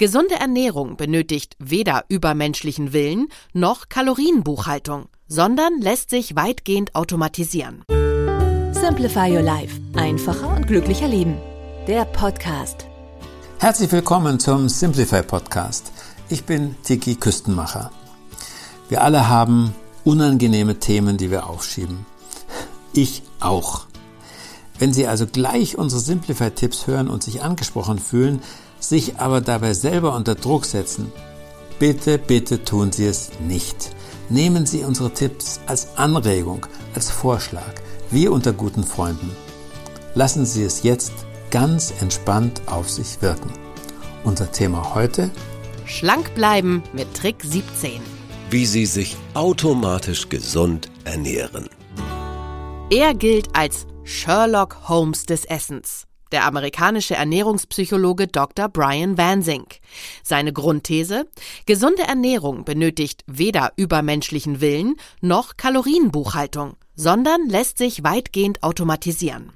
Gesunde Ernährung benötigt weder übermenschlichen Willen noch Kalorienbuchhaltung, sondern lässt sich weitgehend automatisieren. Simplify Your Life. Einfacher und glücklicher Leben. Der Podcast. Herzlich willkommen zum Simplify Podcast. Ich bin Tiki Küstenmacher. Wir alle haben unangenehme Themen, die wir aufschieben. Ich auch. Wenn Sie also gleich unsere Simplify-Tipps hören und sich angesprochen fühlen, sich aber dabei selber unter Druck setzen, bitte, bitte tun Sie es nicht. Nehmen Sie unsere Tipps als Anregung, als Vorschlag, wie unter guten Freunden. Lassen Sie es jetzt ganz entspannt auf sich wirken. Unser Thema heute? Schlank bleiben mit Trick 17. Wie Sie sich automatisch gesund ernähren. Er gilt als Sherlock Holmes des Essens. Der amerikanische Ernährungspsychologe Dr. Brian Vansink. Seine Grundthese? Gesunde Ernährung benötigt weder übermenschlichen Willen noch Kalorienbuchhaltung, sondern lässt sich weitgehend automatisieren.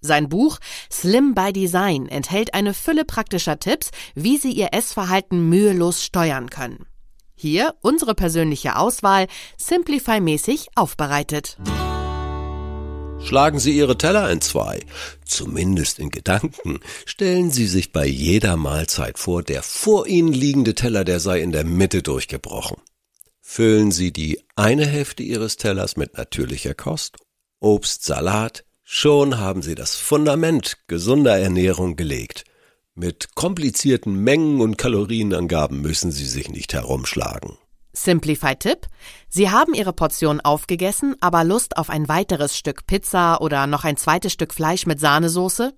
Sein Buch Slim by Design enthält eine Fülle praktischer Tipps, wie Sie Ihr Essverhalten mühelos steuern können. Hier unsere persönliche Auswahl, Simplify-mäßig aufbereitet. Schlagen Sie Ihre Teller in zwei, zumindest in Gedanken. Stellen Sie sich bei jeder Mahlzeit vor, der vor Ihnen liegende Teller, der sei in der Mitte durchgebrochen. Füllen Sie die eine Hälfte Ihres Tellers mit natürlicher Kost, Obst, Salat, schon haben Sie das Fundament gesunder Ernährung gelegt. Mit komplizierten Mengen und Kalorienangaben müssen Sie sich nicht herumschlagen. Simplify-Tipp. Sie haben Ihre Portion aufgegessen, aber Lust auf ein weiteres Stück Pizza oder noch ein zweites Stück Fleisch mit Sahnesoße?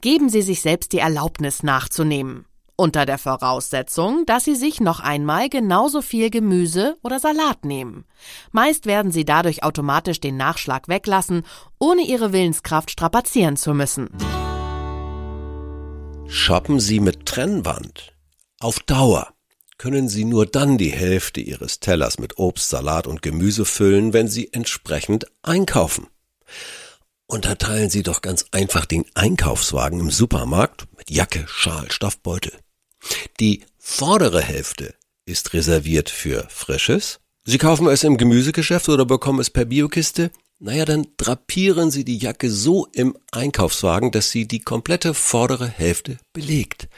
Geben Sie sich selbst die Erlaubnis nachzunehmen. Unter der Voraussetzung, dass Sie sich noch einmal genauso viel Gemüse oder Salat nehmen. Meist werden Sie dadurch automatisch den Nachschlag weglassen, ohne Ihre Willenskraft strapazieren zu müssen. Shoppen Sie mit Trennwand. Auf Dauer können Sie nur dann die Hälfte Ihres Tellers mit Obst, Salat und Gemüse füllen, wenn Sie entsprechend einkaufen. Unterteilen Sie doch ganz einfach den Einkaufswagen im Supermarkt mit Jacke, Schal, Stoffbeutel. Die vordere Hälfte ist reserviert für Frisches. Sie kaufen es im Gemüsegeschäft oder bekommen es per Biokiste. Naja, dann drapieren Sie die Jacke so im Einkaufswagen, dass sie die komplette vordere Hälfte belegt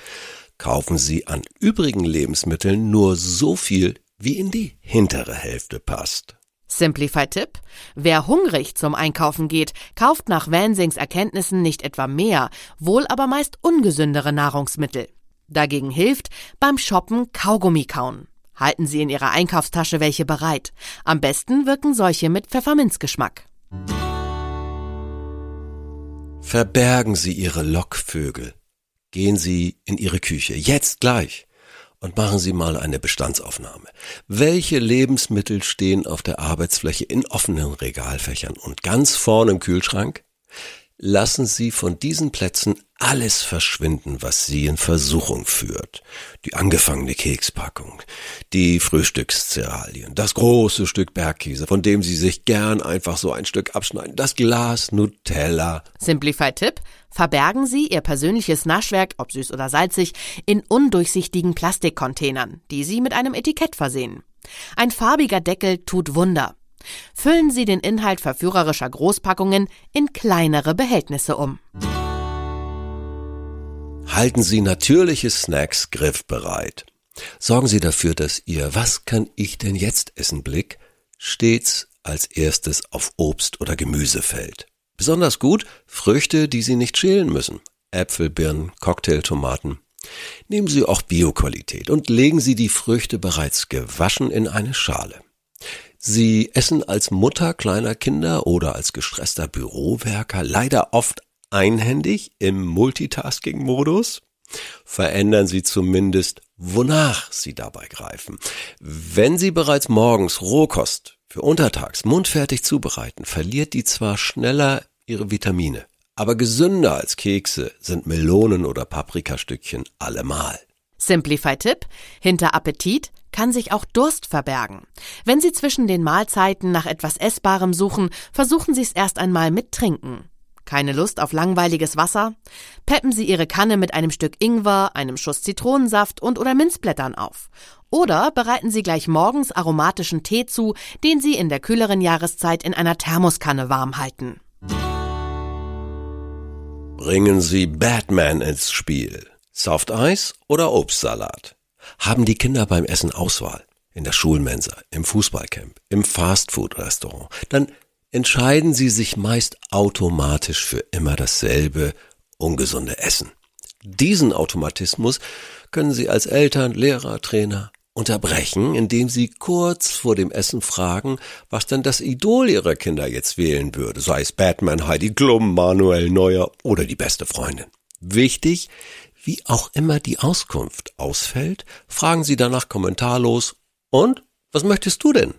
kaufen Sie an übrigen Lebensmitteln nur so viel, wie in die hintere Hälfte passt. Simplify-Tipp. Wer hungrig zum Einkaufen geht, kauft nach Vansings Erkenntnissen nicht etwa mehr, wohl aber meist ungesündere Nahrungsmittel. Dagegen hilft beim Shoppen Kaugummi kauen. Halten Sie in Ihrer Einkaufstasche welche bereit. Am besten wirken solche mit Pfefferminzgeschmack. Verbergen Sie Ihre Lockvögel. Gehen Sie in Ihre Küche, jetzt gleich, und machen Sie mal eine Bestandsaufnahme. Welche Lebensmittel stehen auf der Arbeitsfläche in offenen Regalfächern und ganz vorne im Kühlschrank? Lassen Sie von diesen Plätzen alles verschwinden, was Sie in Versuchung führt. Die angefangene Kekspackung, die Frühstückscerealien, das große Stück Bergkäse, von dem Sie sich gern einfach so ein Stück abschneiden, das Glas Nutella. Simplify-Tipp. Verbergen Sie Ihr persönliches Naschwerk, ob süß oder salzig, in undurchsichtigen Plastikcontainern, die Sie mit einem Etikett versehen. Ein farbiger Deckel tut Wunder. Füllen Sie den Inhalt verführerischer Großpackungen in kleinere Behältnisse um. Halten Sie natürliche Snacks griffbereit. Sorgen Sie dafür, dass Ihr Was kann ich denn jetzt essen Blick stets als erstes auf Obst oder Gemüse fällt. Besonders gut Früchte, die Sie nicht schälen müssen. Äpfel, Birnen, Cocktailtomaten. Nehmen Sie auch Bioqualität und legen Sie die Früchte bereits gewaschen in eine Schale. Sie essen als Mutter kleiner Kinder oder als gestresster Bürowerker leider oft einhändig im Multitasking-Modus? Verändern Sie zumindest, wonach Sie dabei greifen. Wenn Sie bereits morgens Rohkost für untertags mundfertig zubereiten, verliert die zwar schneller ihre Vitamine, aber gesünder als Kekse sind Melonen oder Paprikastückchen allemal. Simplify-Tipp: Hinter Appetit kann sich auch Durst verbergen. Wenn Sie zwischen den Mahlzeiten nach etwas Essbarem suchen, versuchen Sie es erst einmal mit Trinken. Keine Lust auf langweiliges Wasser? Peppen Sie Ihre Kanne mit einem Stück Ingwer, einem Schuss Zitronensaft und oder Minzblättern auf. Oder bereiten Sie gleich morgens aromatischen Tee zu, den Sie in der kühleren Jahreszeit in einer Thermoskanne warm halten. Bringen Sie Batman ins Spiel. Soft Eis oder Obstsalat? Haben die Kinder beim Essen Auswahl? In der Schulmensa, im Fußballcamp, im Fastfood-Restaurant? Dann entscheiden sie sich meist automatisch für immer dasselbe ungesunde Essen. Diesen Automatismus können Sie als Eltern, Lehrer, Trainer unterbrechen, indem Sie kurz vor dem Essen fragen, was denn das Idol Ihrer Kinder jetzt wählen würde, sei es Batman, Heidi Klum, Manuel Neuer oder die beste Freundin. Wichtig, wie auch immer die Auskunft ausfällt, fragen Sie danach kommentarlos, und was möchtest du denn?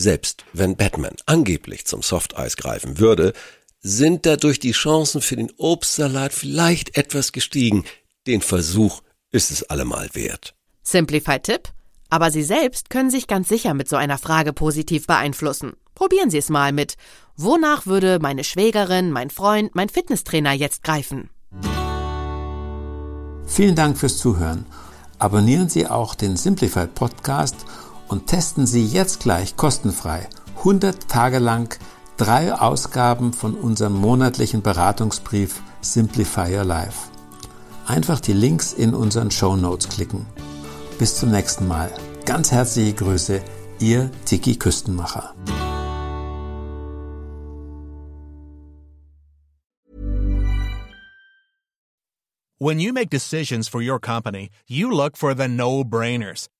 Selbst wenn Batman angeblich zum Softeis greifen würde, sind dadurch die Chancen für den Obstsalat vielleicht etwas gestiegen. Den Versuch ist es allemal wert. Simplify-Tipp? Aber Sie selbst können sich ganz sicher mit so einer Frage positiv beeinflussen. Probieren Sie es mal mit. Wonach würde meine Schwägerin, mein Freund, mein Fitnesstrainer jetzt greifen? Vielen Dank fürs Zuhören. Abonnieren Sie auch den Simplify Podcast und testen Sie jetzt gleich kostenfrei 100 Tage lang drei Ausgaben von unserem monatlichen Beratungsbrief Simplify Your Life. Einfach die Links in unseren Show Notes klicken. Bis zum nächsten Mal. Ganz herzliche Grüße, Ihr Tiki Küstenmacher. When you make decisions for your company, you look for the no-brainers.